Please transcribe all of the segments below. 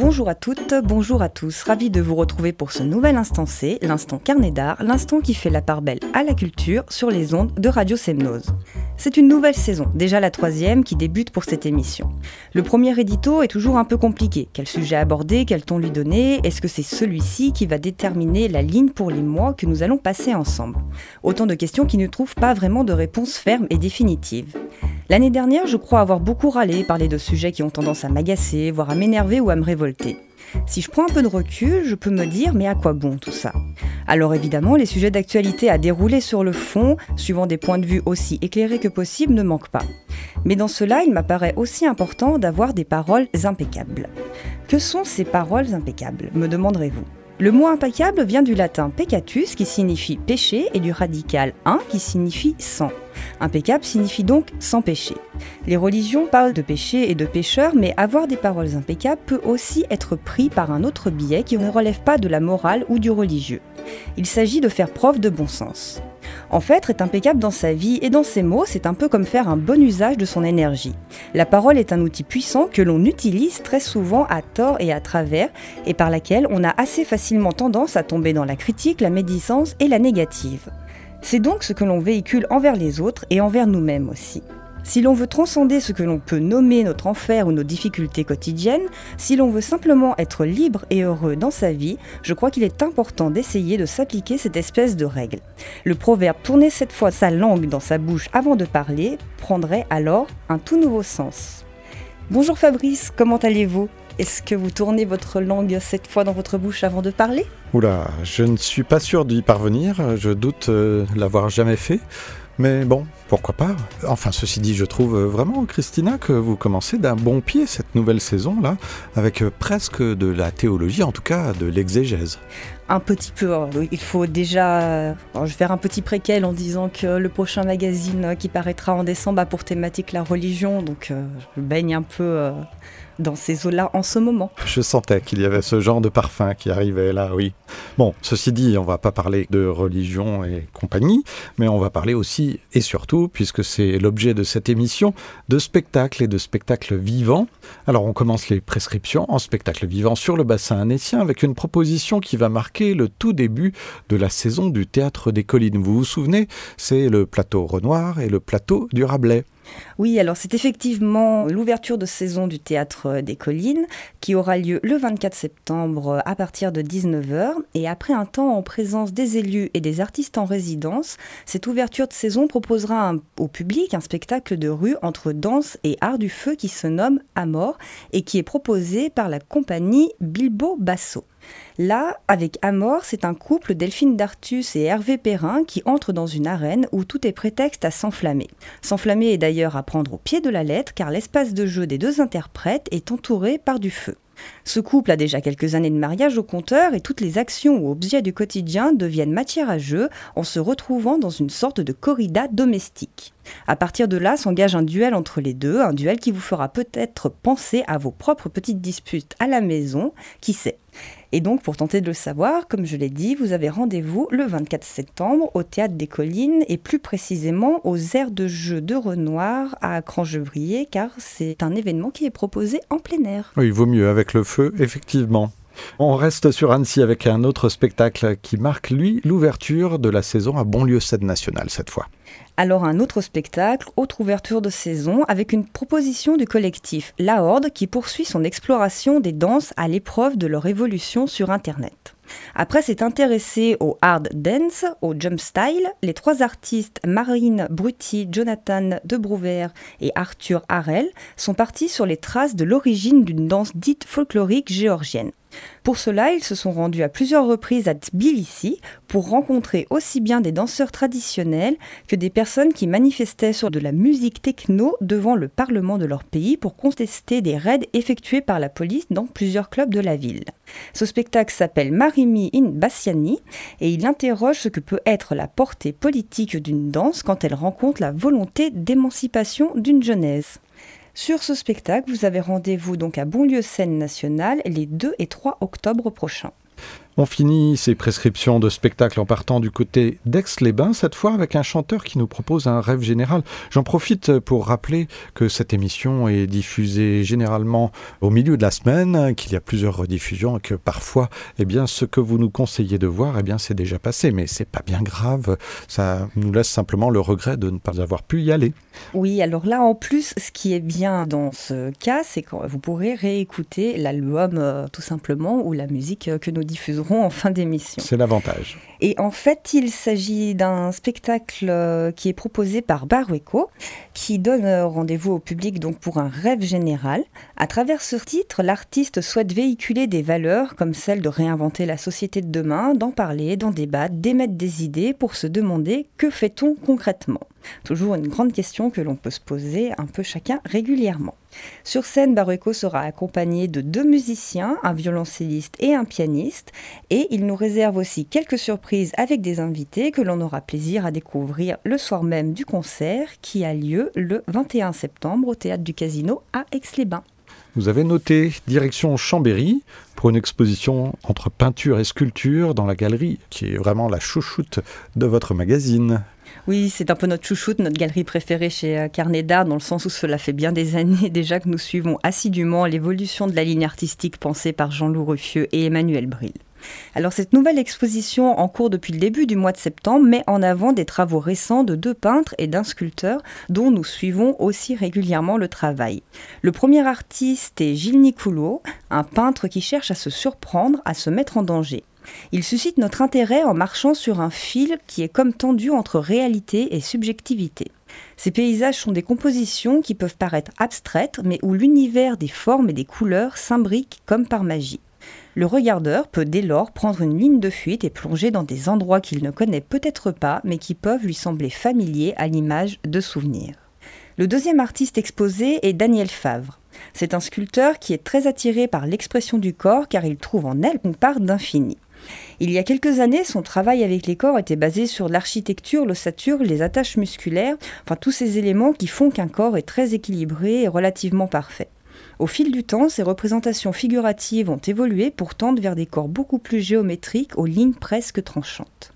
Bonjour à toutes, bonjour à tous, ravi de vous retrouver pour ce nouvel instant C, l'instant carnet d'art, l'instant qui fait la part belle à la culture sur les ondes de Radio Semnose. C'est une nouvelle saison, déjà la troisième, qui débute pour cette émission. Le premier édito est toujours un peu compliqué. Quel sujet aborder, quel ton lui donner? Est-ce que c'est celui-ci qui va déterminer la ligne pour les mois que nous allons passer ensemble? Autant de questions qui ne trouvent pas vraiment de réponse ferme et définitive. L'année dernière, je crois avoir beaucoup râlé, parlé de sujets qui ont tendance à m'agacer, voire à m'énerver ou à me révolter. Si je prends un peu de recul, je peux me dire mais à quoi bon tout ça? Alors évidemment, les sujets d'actualité à dérouler sur le fond, suivant des points de vue aussi éclairés que possible, ne manquent pas. Mais dans cela, il m'apparaît aussi important d'avoir des paroles impeccables. Que sont ces paroles impeccables, me demanderez-vous le mot impeccable vient du latin peccatus qui signifie péché et du radical un qui signifie sans. Impeccable signifie donc sans péché. Les religions parlent de péché et de pécheurs, mais avoir des paroles impeccables peut aussi être pris par un autre biais qui ne relève pas de la morale ou du religieux. Il s'agit de faire preuve de bon sens. En fait, être impeccable dans sa vie et dans ses mots, c'est un peu comme faire un bon usage de son énergie. La parole est un outil puissant que l'on utilise très souvent à tort et à travers, et par laquelle on a assez facilement tendance à tomber dans la critique, la médisance et la négative. C'est donc ce que l'on véhicule envers les autres et envers nous-mêmes aussi. Si l'on veut transcender ce que l'on peut nommer notre enfer ou nos difficultés quotidiennes, si l'on veut simplement être libre et heureux dans sa vie, je crois qu'il est important d'essayer de s'appliquer cette espèce de règle. Le proverbe tourner cette fois sa langue dans sa bouche avant de parler prendrait alors un tout nouveau sens. Bonjour Fabrice, comment allez-vous? Est-ce que vous tournez votre langue cette fois dans votre bouche avant de parler? Oula, je ne suis pas sûr d'y parvenir, je doute euh, l'avoir jamais fait. Mais bon, pourquoi pas? Enfin, ceci dit, je trouve vraiment, Christina, que vous commencez d'un bon pied cette nouvelle saison-là, avec presque de la théologie, en tout cas de l'exégèse. Un petit peu. Il faut déjà. vais faire un petit préquel en disant que le prochain magazine qui paraîtra en décembre a pour thématique la religion, donc euh, je baigne un peu euh, dans ces eaux-là en ce moment. Je sentais qu'il y avait ce genre de parfum qui arrivait là, oui. Bon, ceci dit, on va pas parler de religion et compagnie, mais on va parler aussi et surtout, puisque c'est l'objet de cette émission, de spectacles et de spectacles vivants. Alors on commence les prescriptions en spectacle vivant sur le bassin annécien avec une proposition qui va marquer le tout début de la saison du Théâtre des Collines. Vous vous souvenez, c'est le plateau Renoir et le plateau du Rabelais. Oui, alors c'est effectivement l'ouverture de saison du Théâtre des Collines qui aura lieu le 24 septembre à partir de 19h. Et après un temps en présence des élus et des artistes en résidence, cette ouverture de saison proposera au public un spectacle de rue entre danse et art du feu qui se nomme Amor et qui est proposé par la compagnie Bilbo Basso. Là, avec Amor, c'est un couple, Delphine Dartus et Hervé Perrin, qui entrent dans une arène où tout est prétexte à s'enflammer. S'enflammer est d'ailleurs à prendre au pied de la lettre, car l'espace de jeu des deux interprètes est entouré par du feu. Ce couple a déjà quelques années de mariage au compteur et toutes les actions ou objets du quotidien deviennent matière à jeu en se retrouvant dans une sorte de corrida domestique. À partir de là s'engage un duel entre les deux, un duel qui vous fera peut-être penser à vos propres petites disputes à la maison, qui sait. Et donc, pour tenter de le savoir, comme je l'ai dit, vous avez rendez-vous le 24 septembre au Théâtre des Collines et plus précisément aux aires de jeu de Renoir à Cranchevrier, car c'est un événement qui est proposé en plein air. Oui, il vaut mieux avec le feu, effectivement. On reste sur Annecy avec un autre spectacle qui marque, lui, l'ouverture de la saison à Bonlieu Scène Nationale cette fois. Alors un autre spectacle, autre ouverture de saison, avec une proposition du collectif La Horde qui poursuit son exploration des danses à l'épreuve de leur évolution sur Internet. Après s'être intéressé au hard dance, au jump style, les trois artistes Marine Brutti, Jonathan Debrouwer et Arthur Harel sont partis sur les traces de l'origine d'une danse dite folklorique géorgienne. Pour cela, ils se sont rendus à plusieurs reprises à Tbilissi pour rencontrer aussi bien des danseurs traditionnels que des personnes qui manifestaient sur de la musique techno devant le Parlement de leur pays pour contester des raids effectués par la police dans plusieurs clubs de la ville. Ce spectacle s'appelle Marimi in Bassiani et il interroge ce que peut être la portée politique d'une danse quand elle rencontre la volonté d'émancipation d'une jeunesse. Sur ce spectacle, vous avez rendez-vous donc à Bonlieu Scène Nationale les 2 et 3 octobre prochains. On finit ces prescriptions de spectacle en partant du côté d'Aix-les-Bains, cette fois avec un chanteur qui nous propose un rêve général. J'en profite pour rappeler que cette émission est diffusée généralement au milieu de la semaine, qu'il y a plusieurs rediffusions et que parfois, eh bien, ce que vous nous conseillez de voir, eh bien, c'est déjà passé. Mais c'est pas bien grave. Ça nous laisse simplement le regret de ne pas avoir pu y aller. Oui, alors là, en plus, ce qui est bien dans ce cas, c'est que vous pourrez réécouter l'album euh, tout simplement ou la musique euh, que nous en fin d'émission. C'est l'avantage. Et en fait, il s'agit d'un spectacle euh, qui est proposé par Barueco, qui donne rendez-vous au public donc pour un rêve général. À travers ce titre, l'artiste souhaite véhiculer des valeurs comme celle de réinventer la société de demain, d'en parler, d'en débattre, d'émettre des idées pour se demander que fait-on concrètement? Toujours une grande question que l'on peut se poser un peu chacun régulièrement. Sur scène, Barueco sera accompagné de deux musiciens, un violoncelliste et un pianiste, et il nous réserve aussi quelques surprises avec des invités que l'on aura plaisir à découvrir le soir même du concert qui a lieu le 21 septembre au théâtre du Casino à Aix-les-Bains. Vous avez noté direction Chambéry pour une exposition entre peinture et sculpture dans la galerie qui est vraiment la chouchoute de votre magazine. Oui, c'est un peu notre chouchoute, notre galerie préférée chez euh, Carnet d'Art, dans le sens où cela fait bien des années déjà que nous suivons assidûment l'évolution de la ligne artistique pensée par Jean-Loup Ruffieux et Emmanuel Brill. Alors cette nouvelle exposition en cours depuis le début du mois de septembre met en avant des travaux récents de deux peintres et d'un sculpteur dont nous suivons aussi régulièrement le travail. Le premier artiste est Gilles Nicoulot, un peintre qui cherche à se surprendre, à se mettre en danger. Il suscite notre intérêt en marchant sur un fil qui est comme tendu entre réalité et subjectivité. Ces paysages sont des compositions qui peuvent paraître abstraites, mais où l'univers des formes et des couleurs s'imbrique comme par magie. Le regardeur peut dès lors prendre une ligne de fuite et plonger dans des endroits qu'il ne connaît peut-être pas, mais qui peuvent lui sembler familiers à l'image de souvenirs. Le deuxième artiste exposé est Daniel Favre. C'est un sculpteur qui est très attiré par l'expression du corps car il trouve en elle une part d'infini. Il y a quelques années, son travail avec les corps était basé sur l'architecture, l'ossature, les attaches musculaires, enfin tous ces éléments qui font qu'un corps est très équilibré et relativement parfait. Au fil du temps, ces représentations figuratives ont évolué pour tendre vers des corps beaucoup plus géométriques aux lignes presque tranchantes.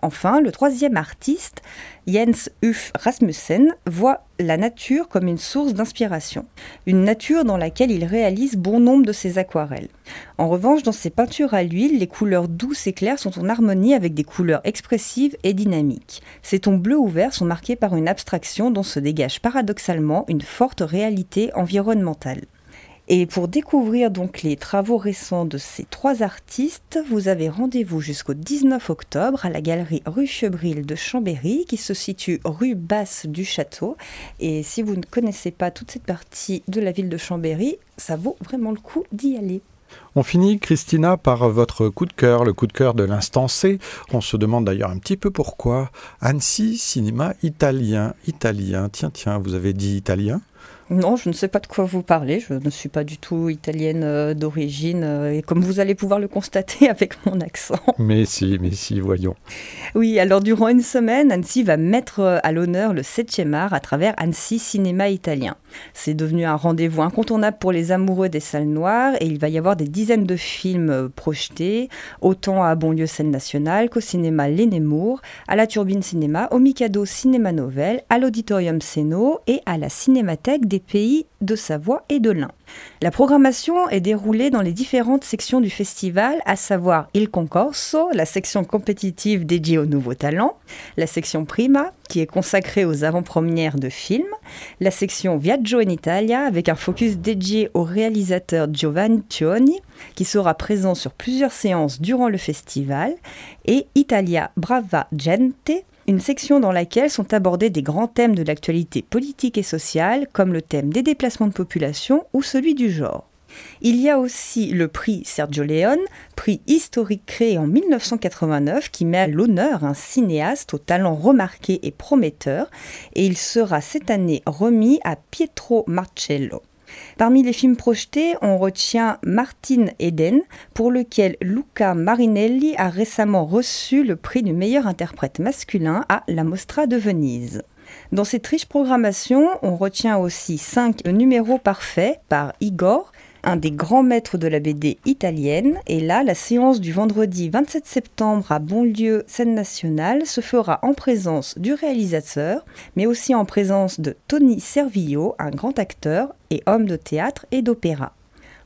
Enfin, le troisième artiste, Jens Uff Rasmussen, voit la nature comme une source d'inspiration, une nature dans laquelle il réalise bon nombre de ses aquarelles. En revanche, dans ses peintures à l'huile, les couleurs douces et claires sont en harmonie avec des couleurs expressives et dynamiques. Ces tons bleus ou verts sont marqués par une abstraction dont se dégage paradoxalement une forte réalité environnementale. Et pour découvrir donc les travaux récents de ces trois artistes, vous avez rendez-vous jusqu'au 19 octobre à la galerie rue Chebril de Chambéry qui se situe rue Basse du Château. Et si vous ne connaissez pas toute cette partie de la ville de Chambéry, ça vaut vraiment le coup d'y aller. On finit, Christina, par votre coup de cœur, le coup de cœur de l'instant C. On se demande d'ailleurs un petit peu pourquoi. Annecy, cinéma italien. Italien, tiens, tiens, vous avez dit italien? Non, je ne sais pas de quoi vous parlez. Je ne suis pas du tout italienne euh, d'origine, euh, et comme vous allez pouvoir le constater avec mon accent. Mais si, mais si, voyons. Oui, alors durant une semaine, Annecy va mettre euh, à l'honneur le 7e art à travers Annecy Cinéma Italien. C'est devenu un rendez-vous incontournable pour les amoureux des salles noires, et il va y avoir des dizaines de films projetés, autant à Bonlieu Scène Nationale qu'au cinéma Lénémour, à la Turbine Cinéma, au Mikado Cinéma Novel, à l'Auditorium Seno et à la Cinémathèque des pays de Savoie et de l'Ain. La programmation est déroulée dans les différentes sections du festival, à savoir Il Concorso, la section compétitive dédiée aux nouveaux talents, la section Prima, qui est consacrée aux avant-premières de films, la section Viaggio in Italia, avec un focus dédié au réalisateur Giovanni Cioni, qui sera présent sur plusieurs séances durant le festival, et Italia Brava Gente, une section dans laquelle sont abordés des grands thèmes de l'actualité politique et sociale, comme le thème des déplacements de population ou celui du genre. Il y a aussi le prix Sergio Leone, prix historique créé en 1989 qui met à l'honneur un cinéaste au talent remarqué et prometteur, et il sera cette année remis à Pietro Marcello. Parmi les films projetés, on retient Martin Eden, pour lequel Luca Marinelli a récemment reçu le prix du meilleur interprète masculin à la Mostra de Venise. Dans cette riche programmation, on retient aussi cinq numéros parfaits par Igor, un des grands maîtres de la BD italienne. Et là, la séance du vendredi 27 septembre à Bonlieu, scène nationale, se fera en présence du réalisateur, mais aussi en présence de Tony Servillo, un grand acteur et homme de théâtre et d'opéra.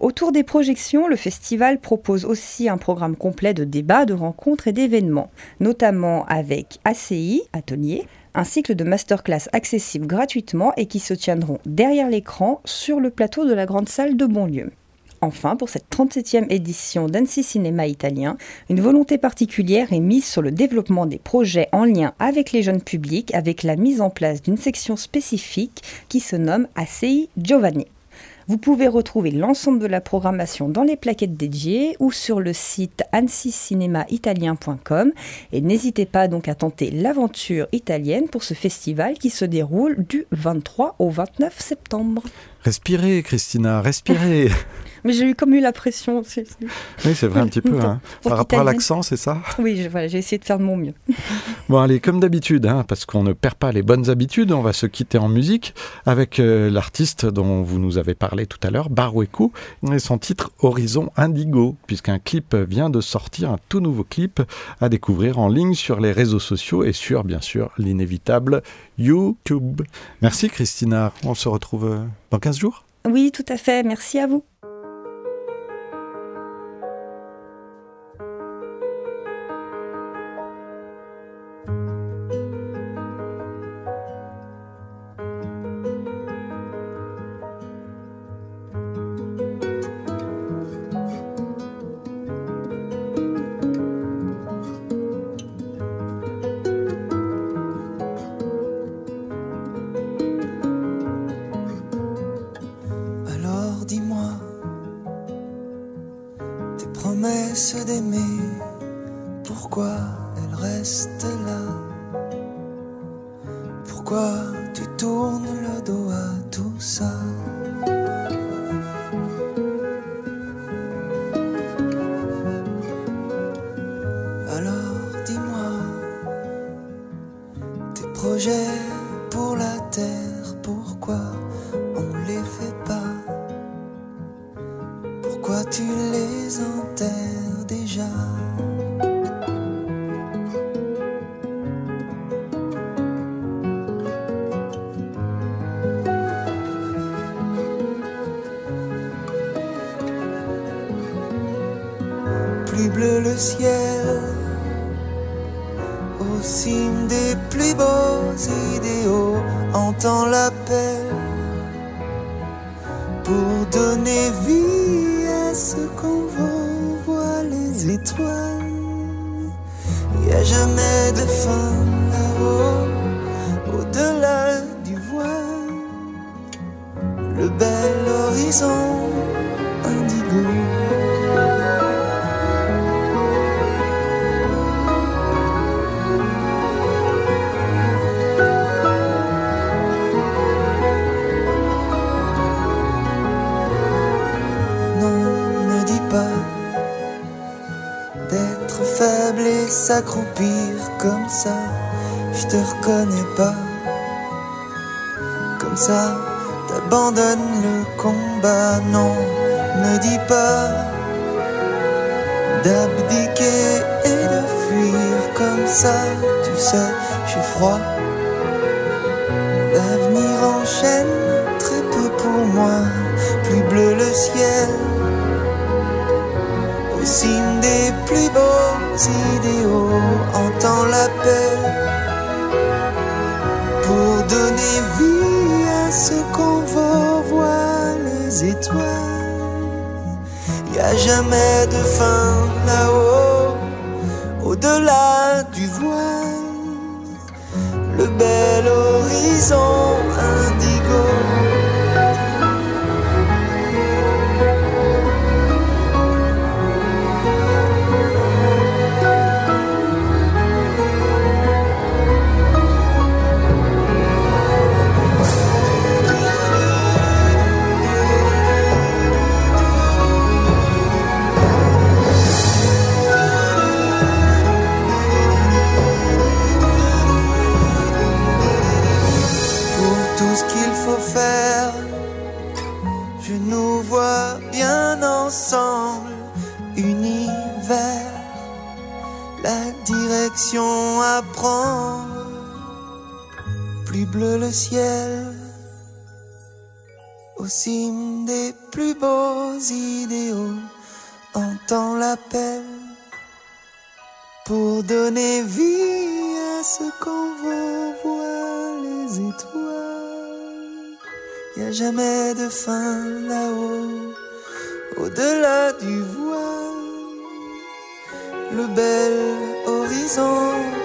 Autour des projections, le festival propose aussi un programme complet de débats, de rencontres et d'événements, notamment avec ACI, Atelier, un cycle de masterclass accessible gratuitement et qui se tiendront derrière l'écran sur le plateau de la grande salle de Bonlieu. Enfin, pour cette 37e édition d'Annecy Cinéma Italien, une volonté particulière est mise sur le développement des projets en lien avec les jeunes publics avec la mise en place d'une section spécifique qui se nomme ACI Giovanni. Vous pouvez retrouver l'ensemble de la programmation dans les plaquettes dédiées ou sur le site annecycinémaitalien.com et n'hésitez pas donc à tenter l'aventure italienne pour ce festival qui se déroule du 23 au 29 septembre. Respirez, Christina, respirez. Mais j'ai eu comme eu la pression. Oui, c'est vrai un petit peu. Hein. Par rapport à l'accent, c'est ça? Oui, voilà, j'ai essayé de faire de mon mieux. bon, allez, comme d'habitude, hein, parce qu'on ne perd pas les bonnes habitudes, on va se quitter en musique avec euh, l'artiste dont vous nous avez parlé tout à l'heure, Barueku, et son titre Horizon Indigo, puisqu'un clip vient de sortir, un tout nouveau clip à découvrir en ligne sur les réseaux sociaux et sur, bien sûr, l'inévitable YouTube. Merci Christina, on se retrouve euh, dans 15 jours? Oui, tout à fait, merci à vous. le ciel, au cime des plus beaux idéaux, entend l'appel. Pour donner vie à ce qu'on voit les étoiles. Y a jamais de fin là-haut, au-delà du voile, le bel horizon comme ça, je te reconnais pas. Comme ça, t'abandonnes le combat, non, me dis pas d'abdiquer et de fuir comme ça, tu sais, suis froid. L'avenir enchaîne très peu pour moi, plus bleu le ciel, au cime des plus beaux idéaux, entend l'appel pour donner vie à ce qu'on voir les étoiles. Y a jamais de fin là-haut, au-delà du voile, le bel horizon idéaux, entend l'appel pour donner vie à ce qu'on veut voir les étoiles. Y a jamais de fin là-haut, au-delà du voile, le bel horizon